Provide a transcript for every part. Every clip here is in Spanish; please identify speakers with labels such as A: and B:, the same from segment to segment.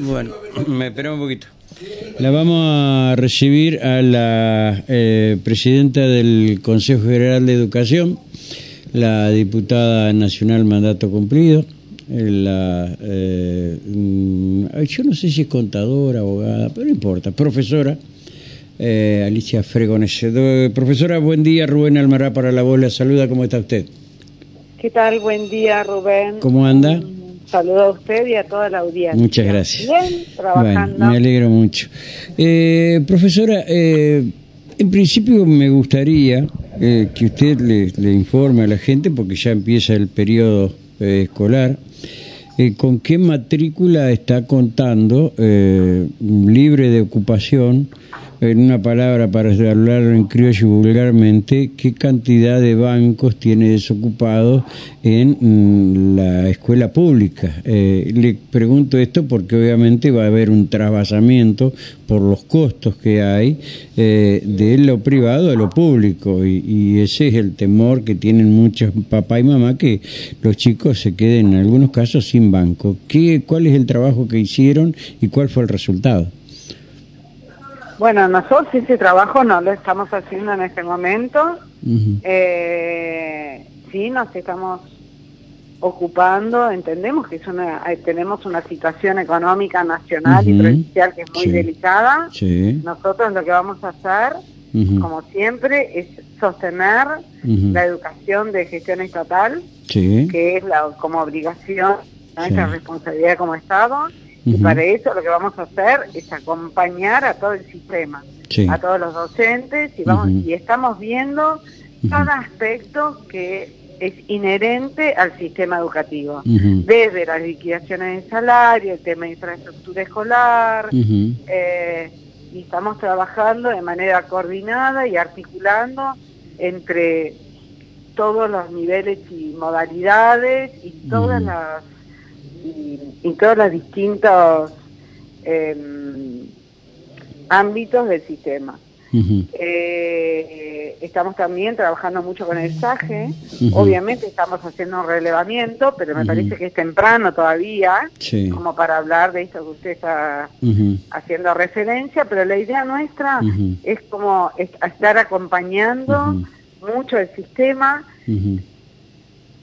A: Bueno, me espera un poquito. La vamos a recibir a la eh, presidenta del Consejo General de Educación, la diputada nacional mandato cumplido, eh, la, eh, mm, yo no sé si es contadora, abogada, pero no importa, profesora. Alicia Fregones. profesora, buen día. Rubén Almará para la voz. La saluda. ¿Cómo está usted?
B: ¿Qué tal? Buen día, Rubén.
A: ¿Cómo anda?
B: Saludo a usted y a toda la audiencia.
A: Muchas gracias.
B: Bien, trabajando.
A: me alegro mucho. Eh, profesora, eh, en principio me gustaría eh, que usted le, informe a la gente, porque ya empieza el periodo escolar, con qué matrícula está contando libre de ocupación en una palabra para hablarlo en criollo vulgarmente, qué cantidad de bancos tiene desocupados en mm, la escuela pública. Eh, le pregunto esto porque obviamente va a haber un trasvasamiento por los costos que hay eh, de lo privado a lo público y, ese es el temor que tienen muchos papá y mamá que los chicos se queden en algunos casos sin banco. ¿Qué, ¿Cuál es el trabajo que hicieron y cuál fue el resultado?
B: Bueno, nosotros ese trabajo no lo estamos haciendo en este momento. eh, sí, nos estamos ocupando, entendemos que es una, eh, tenemos una situación económica nacional y provincial que es muy delicada. Nosotros lo que vamos a hacer, como siempre, es sostener la educación de gestión estatal, que es la como obligación, nuestra responsabilidad como Estado y para eso lo que vamos a hacer es acompañar a todo el sistema, a todos los docentes y, vamos, y estamos viendo cada aspecto que es inherente al sistema educativo, desde las liquidaciones de salario, el tema de infraestructura escolar, eh, y estamos trabajando de manera coordinada y articulando entre todos los niveles y modalidades y todas las y, todos los distintos em, ámbitos del sistema. Eh, estamos también trabajando mucho con el SAGE, obviamente estamos haciendo un relevamiento, pero me parece que es temprano todavía, como para hablar de esto que usted está haciendo referencia, pero la idea nuestra es como estar acompañando mucho el sistema.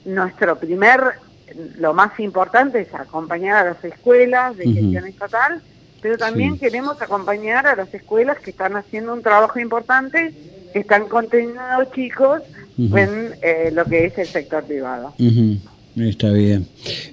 B: Nuestro primer lo más importante es acompañar a las escuelas de gestión estatal, pero también queremos acompañar a las escuelas que están haciendo un trabajo importante, que están conteniendo chicos en eh, lo que es el sector privado.
A: Está bien.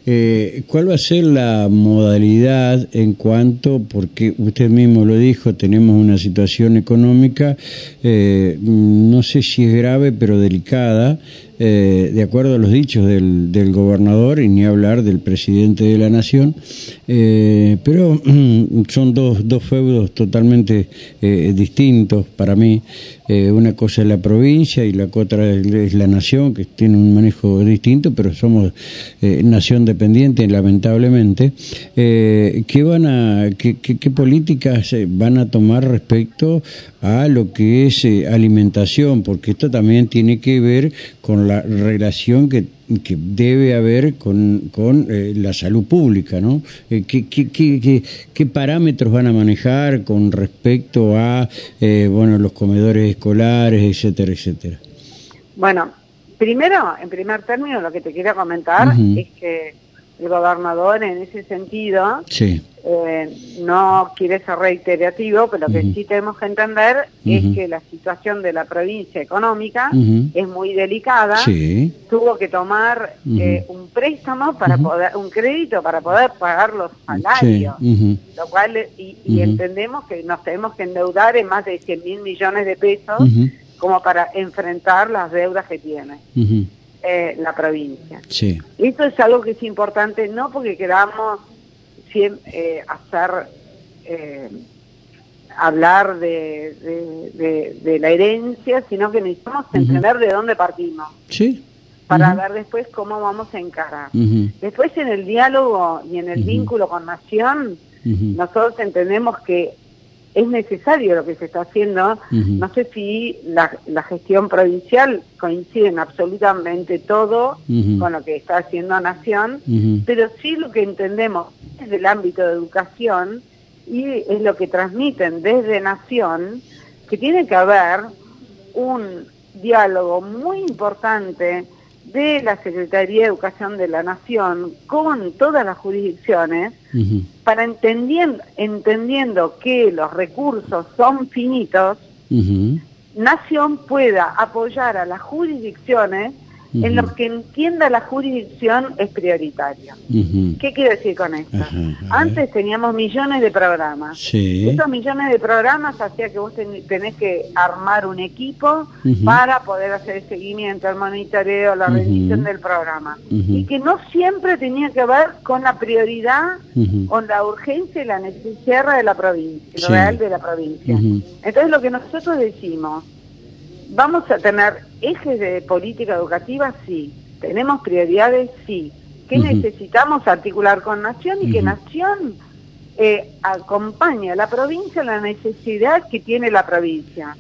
A: Eh, ¿Cuál va a ser la modalidad en cuanto, porque usted mismo lo dijo, tenemos una situación económica, eh, no sé si es grave, pero delicada, eh, de acuerdo a los dichos del, del, gobernador y ni hablar del presidente de la nación, pero son dos, dos feudos totalmente distintos para mí. una cosa es la provincia y la otra es la nación, que tiene un manejo distinto, pero somos eh, nación dependiente, lamentablemente, eh, ¿qué, van a, qué, qué, políticas eh, van a tomar respecto a lo que es alimentación? Porque esto también tiene que ver con la relación que que debe haber con, con la salud pública, ¿no? ¿qué, qué, qué, qué, parámetros van a manejar con respecto a, bueno, los comedores escolares, etcétera, etcétera?
B: Bueno, Primero, en primer término, lo que te quiero comentar es que el gobernador en ese sentido eh, no quiere ser reiterativo, pero lo que sí tenemos que entender es que la situación de la provincia económica es muy delicada. Tuvo que tomar eh, un préstamo para poder, un crédito para poder pagar los salarios, lo cual y, y entendemos que nos tenemos que endeudar en más de 100 mil millones de pesos como para enfrentar las deudas que tiene eh, la provincia. Sí. Esto es algo que es importante no porque queramos eh, hacer eh, hablar de, de, la herencia, sino que necesitamos entender de dónde partimos. Sí. Para ver después cómo vamos a encarar. Después en el diálogo y en el vínculo con Nación, nosotros entendemos que es necesario lo que se está haciendo. No sé si la, gestión provincial coincide en absolutamente todo con lo que está haciendo Nación, pero sí lo que entendemos desde el ámbito de educación y es lo que transmiten desde Nación, que tiene que haber un diálogo muy importante de la Secretaría de Educación de la Nación con todas las jurisdicciones para entendiendo, entendiendo que los recursos son finitos, Nación pueda apoyar a las jurisdicciones en lo que entienda la jurisdicción es prioritario. ¿Qué quiero decir con esto? Antes teníamos millones de programas. Esos millones de programas hacía que vos tenés que armar un equipo para poder hacer el seguimiento, el monitoreo, la revisión del programa. Y que no siempre tenía que ver con la prioridad, con la urgencia y la necesidad de la provincia, real de la provincia. Entonces lo que nosotros decimos, ¿Vamos a tener ejes de política educativa? Sí. ¿Tenemos prioridades? Sí. ¿Qué necesitamos articular con Nación y que Nación eh, acompañe a la provincia en la necesidad que tiene la provincia?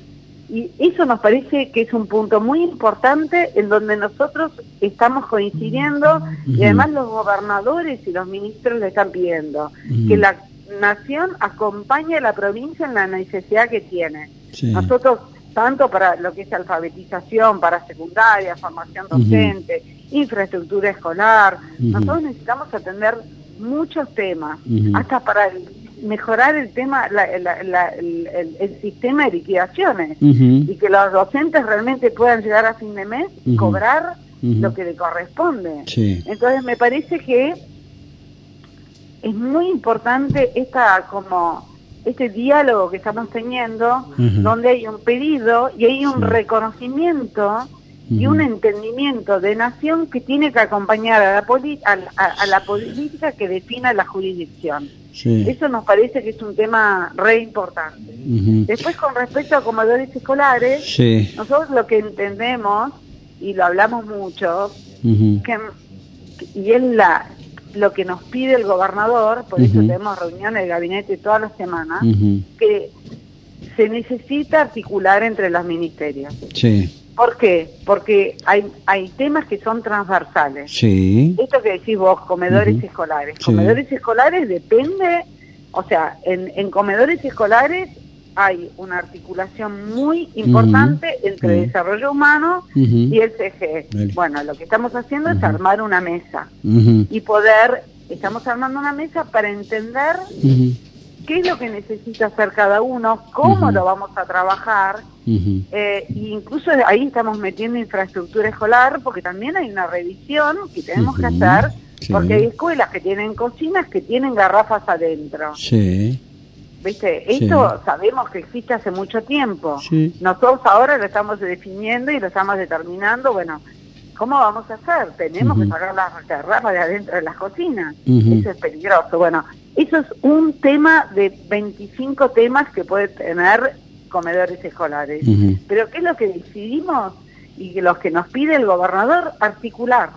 B: Y eso nos parece que es un punto muy importante en donde nosotros estamos coincidiendo y además los gobernadores y los ministros le están pidiendo que la nación acompañe a la provincia en la necesidad que tiene. Nosotros tanto para lo que es alfabetización, para secundaria, formación docente, infraestructura escolar. Nosotros necesitamos atender muchos temas, hasta para mejorar el tema, el, sistema de liquidaciones. Y que los docentes realmente puedan llegar a fin de mes y cobrar lo que le corresponde. Entonces me parece que es muy importante esta como este diálogo que estamos teniendo, donde hay un pedido y hay un reconocimiento y un entendimiento de nación que tiene que acompañar a la, a, la política que defina la jurisdicción. Eso nos parece que es un tema re importante. Después, con respecto a comedores escolares, nosotros lo que entendemos, y lo hablamos mucho, que, y es la, lo que nos pide el gobernador, por eso tenemos reuniones de gabinete todas las semanas, que se necesita articular entre los ministerios.
A: Sí.
B: ¿Por qué? Porque hay, hay temas que son transversales.
A: Sí.
B: Esto que decís vos, comedores escolares. Comedores escolares depende, o sea, en, en comedores escolares hay una articulación muy importante entre desarrollo humano y el CGE. Bueno, lo que estamos haciendo es armar una mesa y poder, estamos armando una mesa para entender qué es lo que necesita hacer cada uno, cómo lo vamos a trabajar, eh, e incluso ahí estamos metiendo infraestructura escolar, porque también hay una revisión que tenemos que hacer, porque hay escuelas que tienen cocinas que tienen garrafas adentro.
A: Sí.
B: ¿Viste? Esto sabemos que existe hace mucho tiempo. Nosotros ahora lo estamos definiendo y lo estamos determinando, bueno, ¿cómo vamos a hacer? Tenemos que sacar las garrafas de adentro de las cocinas. Eso es peligroso. Bueno, eso es un tema de 25 temas que puede tener comedores escolares. Pero ¿qué es lo que decidimos y los que nos pide el gobernador? Articular.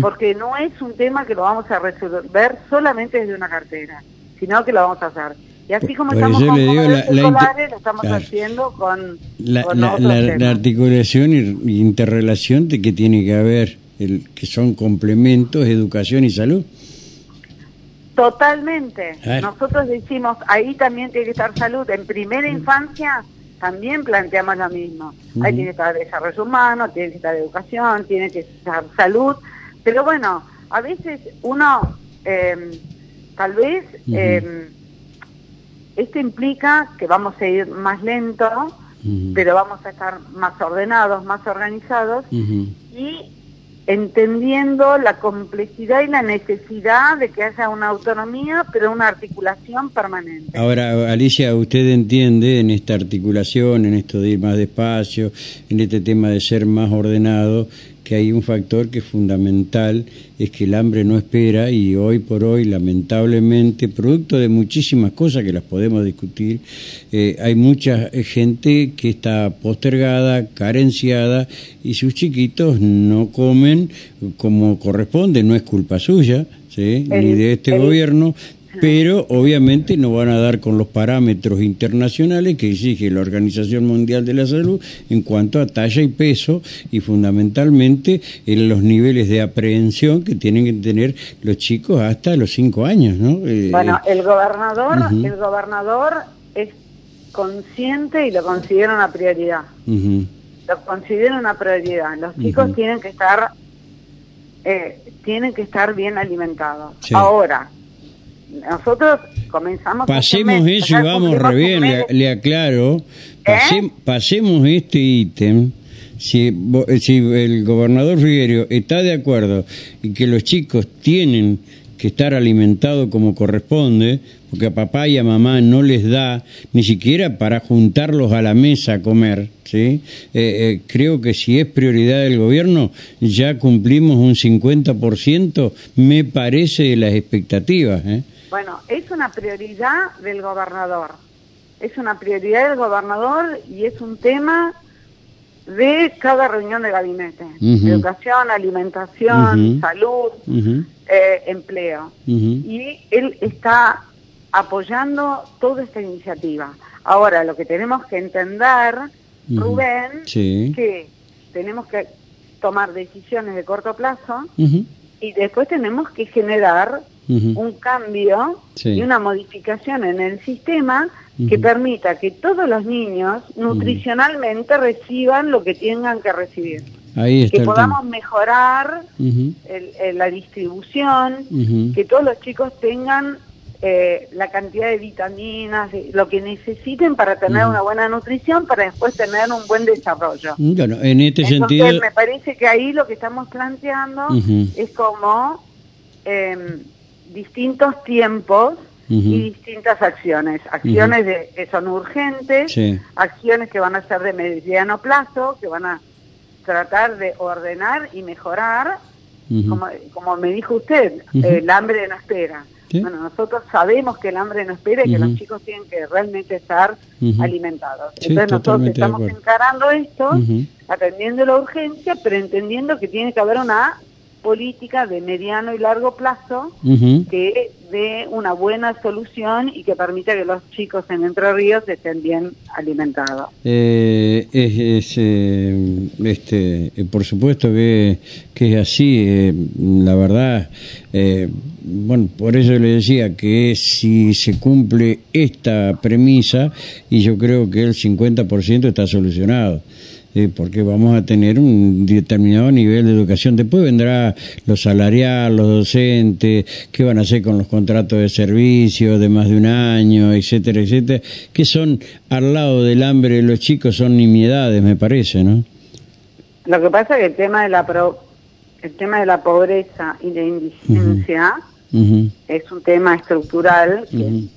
B: Porque no es un tema que lo vamos a resolver solamente desde una cartera, sino que lo vamos a hacer y así como estamos con la, lo estamos haciendo con,
A: la, la, articulación y interrelación de que tiene que haber, el, que son complementos, educación y salud.
B: Totalmente. Nosotros decimos, ahí también tiene que estar salud. En primera infancia también planteamos lo mismo. Ahí tiene que estar desarrollo humano, tiene que estar educación, tiene que estar salud. Pero bueno, a veces uno, eh, tal vez... eh, esto implica que vamos a ir más lento, pero vamos a estar más ordenados, más organizados y entendiendo la complejidad y la necesidad de que haya una autonomía, pero una articulación permanente.
A: Ahora, Alicia, usted entiende en esta articulación, en esto de ir más despacio, en este tema de ser más ordenado, que hay un factor que es fundamental, es que el hambre no espera y hoy por hoy, lamentablemente, producto de muchísimas cosas que las podemos discutir, eh, hay mucha gente que está postergada, carenciada y sus chiquitos no comen como corresponde, no es culpa suya, ni de este gobierno, pero obviamente no van a dar con los parámetros internacionales que exige la Organización Mundial de la Salud en cuanto a talla y peso y fundamentalmente en los niveles de aprehensión que tienen que tener los chicos hasta los cinco años, ¿no?
B: Eh, bueno, el gobernador, el gobernador es consciente y lo considera una prioridad. Lo considera una prioridad. Los chicos tienen que estar eh, tienen que estar bien alimentados. Ahora, nosotros comenzamos...
A: Pasemos eso y vamos re bien, le, aclaro. ¿Eh? pasemos este ítem. Si, si el gobernador Figuerio está de acuerdo y que los chicos tienen que estar alimentados como corresponde, porque a papá y a mamá no les da ni siquiera para juntarlos a la mesa a comer, ¿sí? Eh, eh, creo que si es prioridad del gobierno, ya cumplimos un 50%, me parece, de las expectativas. ¿eh?
B: Bueno, es una prioridad del gobernador, es una prioridad del gobernador y es un tema de cada reunión de gabinete. Educación, alimentación, salud, eh, empleo. Y él está apoyando toda esta iniciativa. Ahora, lo que tenemos que entender, Rubén, que tenemos que tomar decisiones de corto plazo y después tenemos que generar un cambio y una modificación en el sistema que permita que todos los niños nutricionalmente reciban lo que tengan que recibir. que podamos mejorar la distribución, que todos los chicos tengan eh, la cantidad de vitaminas, lo que necesiten para tener una buena nutrición, para después tener un buen desarrollo.
A: Bueno, en este sentido...
B: me parece que ahí lo que estamos planteando es como em, distintos tiempos y distintas acciones. Acciones de, que son urgentes, acciones que van a ser de mediano plazo, que van a tratar de ordenar y mejorar, como, como me dijo usted, el hambre no espera. Bueno, nosotros sabemos que el hambre no espera y que los chicos tienen que realmente estar alimentados. Entonces nosotros estamos encarando esto, atendiendo la urgencia, pero entendiendo que tiene que haber una política de mediano y largo plazo que dé una buena solución y que permita que los chicos en Entre Ríos estén bien alimentados.
A: Eh, es, eh, este, eh, por supuesto que, que es así, la verdad, bueno, por eso le decía que si se cumple esta premisa, y yo creo que el 50% está solucionado porque vamos a tener un determinado nivel de educación. Después vendrá los salarial, los docentes, qué van a hacer con los contratos de servicio de más de un año, etcétera, etcétera, que son al lado del hambre de los chicos, son nimiedades, me parece, ¿no?
B: Lo que pasa es que el tema de la el tema de la pobreza y la indigencia es un tema estructural que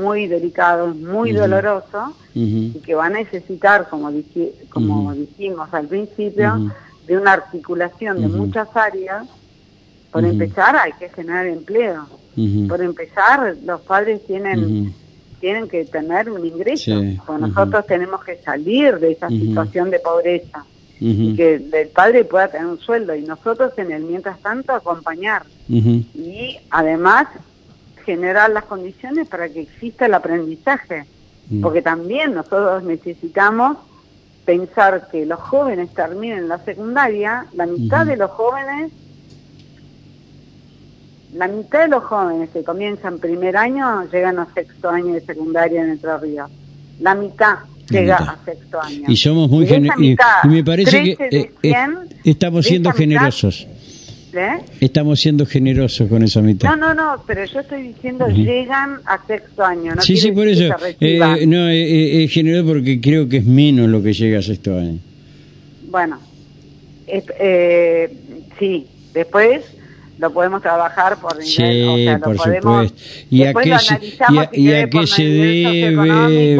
B: muy delicado, muy doloroso y que va a necesitar, como, como dijimos al principio, de una articulación de muchas áreas. Por empezar, hay que generar empleo. Por empezar, los padres tienen tienen que tener un ingreso. nosotros tenemos que salir de esa situación de pobreza y que el padre pueda tener un sueldo. Y nosotros en el mientras tanto acompañar. Y además generar las condiciones para que exista el aprendizaje, mm. porque también nosotros necesitamos pensar que los jóvenes terminen la secundaria, la mitad de los jóvenes, la mitad de los jóvenes que comienzan primer año llegan a sexto año de secundaria en Entre Ríos. La mitad llega a sexto año.
A: Y somos muy generosos. Y, me parece que eh, eh, estamos siendo generosos. ¿Eh? Estamos siendo generosos con esa mitad.
B: No, no, no, pero yo estoy diciendo llegan a sexto año. No
A: sí, sí, por eso. Eh, no, eh, es generoso porque creo que es menos lo que llega a sexto año.
B: Bueno, sí, después lo podemos trabajar por nivel,
A: sí, o sea, por supuesto. ¿Y a qué, se, y a, qué se debe?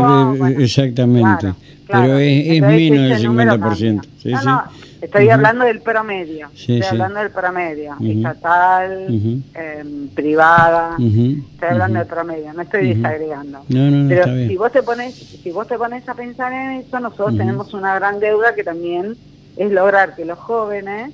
A: exactamente. pero es, menos del 50%. Sí,
B: no, no, Estoy hablando del promedio, estoy hablando del promedio, estatal, em, privada, estoy hablando del promedio, no estoy desagregando. Pero si vos te pones, si vos te pones a pensar en eso, nosotros tenemos una gran deuda que también es lograr que los jóvenes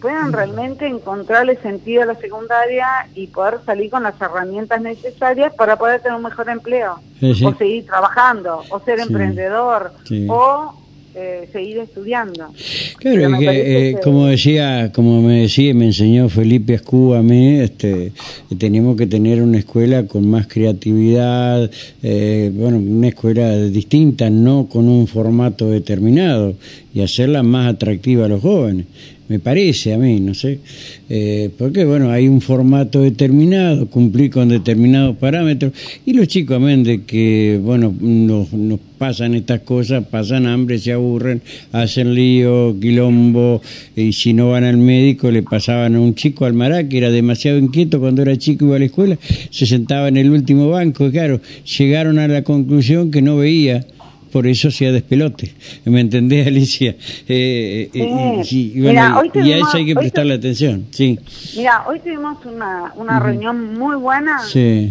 B: puedan realmente encontrarle sentido a la secundaria y poder salir con las herramientas necesarias para poder tener un mejor empleo, o seguir trabajando, o ser emprendedor, o eh, seguir estudiando.
A: Claro, que, eh, como decía, como me decía, me enseñó Felipe Escú a mí, este, tenemos que tener una escuela con más creatividad, eh, bueno, una escuela distinta, no con un formato determinado, y hacerla más atractiva a los jóvenes me parece a mí, no sé, eh, porque bueno, hay un formato determinado, cumplir con determinados parámetros, y los chicos, amén de que, bueno, nos, nos pasan estas cosas, pasan hambre, se aburren, hacen lío, quilombo, y si no van al médico, le pasaban a un chico al mará, que era demasiado inquieto cuando era chico, iba a la escuela, se sentaba en el último banco, y claro, llegaron a la conclusión que no veía por eso sea despelote. ¿Me entendés, Alicia? Eh,
B: eh, y, a
A: eso hay que prestarle atención. Sí.
B: Mira, hoy tuvimos una, una reunión muy buena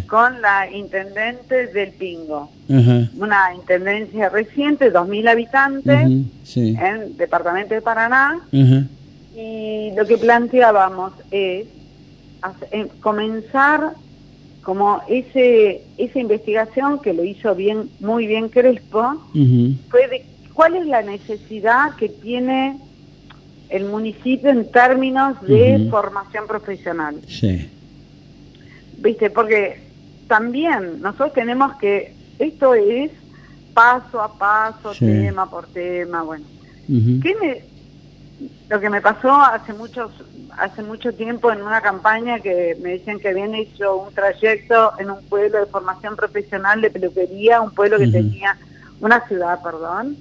B: con la intendente del Pingo. Una intendencia reciente, 2.000 habitantes, en el departamento de Paraná. Y lo que planteábamos es comenzar como ese esa investigación que lo hizo bien muy bien Crespo fue de cuál es la necesidad que tiene el municipio en términos de formación profesional. Sí. ¿Viste? Porque también nosotros tenemos que esto es paso a paso, tema por tema, bueno. ¿Qué me, lo que me pasó hace muchos hace mucho tiempo en una campaña que me decían que habían hecho un trayecto en un pueblo de formación profesional de peluquería, un pueblo que tenía una ciudad, perdón,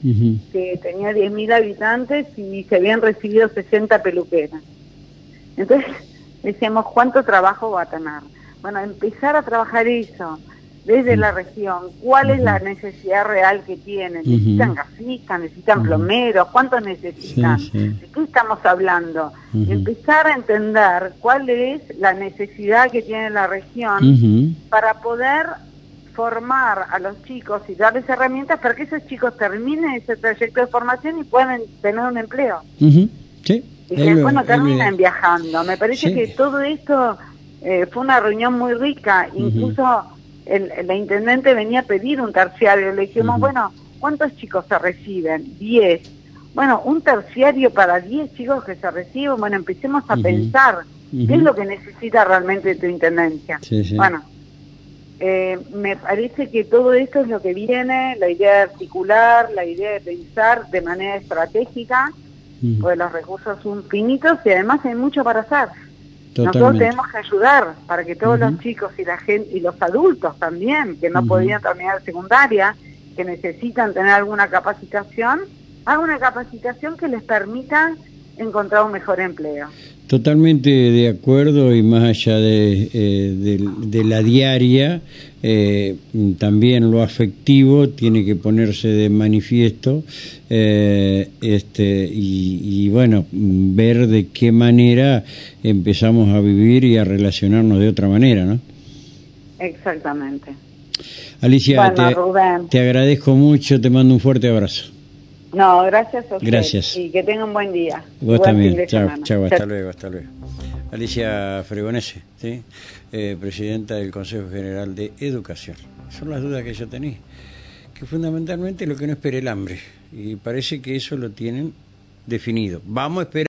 B: que tenía 10.000 habitantes y se habían recibido 60 peluqueras. Entonces decíamos, ¿cuánto trabajo va a tener? Bueno, empezar a trabajar eso, desde la región, cuál es la necesidad real que tienen. ¿Necesitan gasistas? ¿Necesitan plomeros? ¿Cuántos necesitan? ¿De qué estamos hablando? Empezar a entender cuál es la necesidad que tiene la región para poder formar a los chicos y darles herramientas para que esos chicos terminen ese trayecto de formación y puedan tener un empleo. Sí. Y que después no terminen viajando. Me parece que todo esto eh, fue una reunión muy rica, incluso el, la intendente venía a pedir un terciario. Le dijimos, bueno, ¿cuántos chicos se reciben? Diez. Bueno, un terciario para diez chicos que se reciben. Bueno, empecemos a pensar qué es lo que necesita realmente tu intendencia. Bueno, eh, me parece que todo esto es lo que viene, la idea de articular, la idea de pensar de manera estratégica, pues los recursos son finitos y además hay mucho para hacer. Nosotros tenemos que ayudar para que todos los chicos y la gente y los adultos también que no podían terminar secundaria, que necesitan tener alguna capacitación, hagan una capacitación que les permita encontrar un mejor empleo.
A: Totalmente de acuerdo y más allá de, eh, de, la diaria, eh, también lo afectivo tiene que ponerse de manifiesto eh, este, y, bueno, ver de qué manera empezamos a vivir y a relacionarnos de otra manera, ¿no?
B: Exactamente.
A: Alicia, te agradezco mucho, te mando un fuerte abrazo.
B: No, gracias a usted.
A: Gracias.
B: Y que tenga un buen día.
A: Vos también. Chao, chao, hasta luego, hasta luego. Alicia Fregonese, ¿sí? Eh, presidenta del Consejo General de Educación. Son las dudas que yo tenía. Que fundamentalmente lo que no espera el hambre. Y parece que eso lo tienen definido. Vamos a esperar.